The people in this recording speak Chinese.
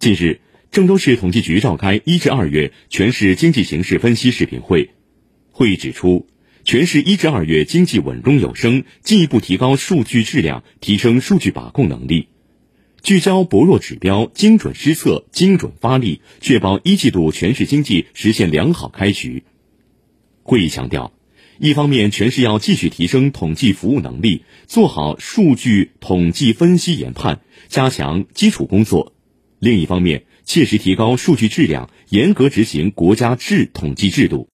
近日，郑州市统计局召开一至二月全市经济形势分析视频会，会议指出，全市一至二月经济稳中有升，进一步提高数据质量，提升数据把控能力，聚焦薄弱指标，精准施策，精准发力，确保一季度全市经济实现良好开局。会议强调，一方面，全市要继续提升统计服务能力，做好数据统计分析研判，加强基础工作。另一方面，切实提高数据质量，严格执行国家制统计制度。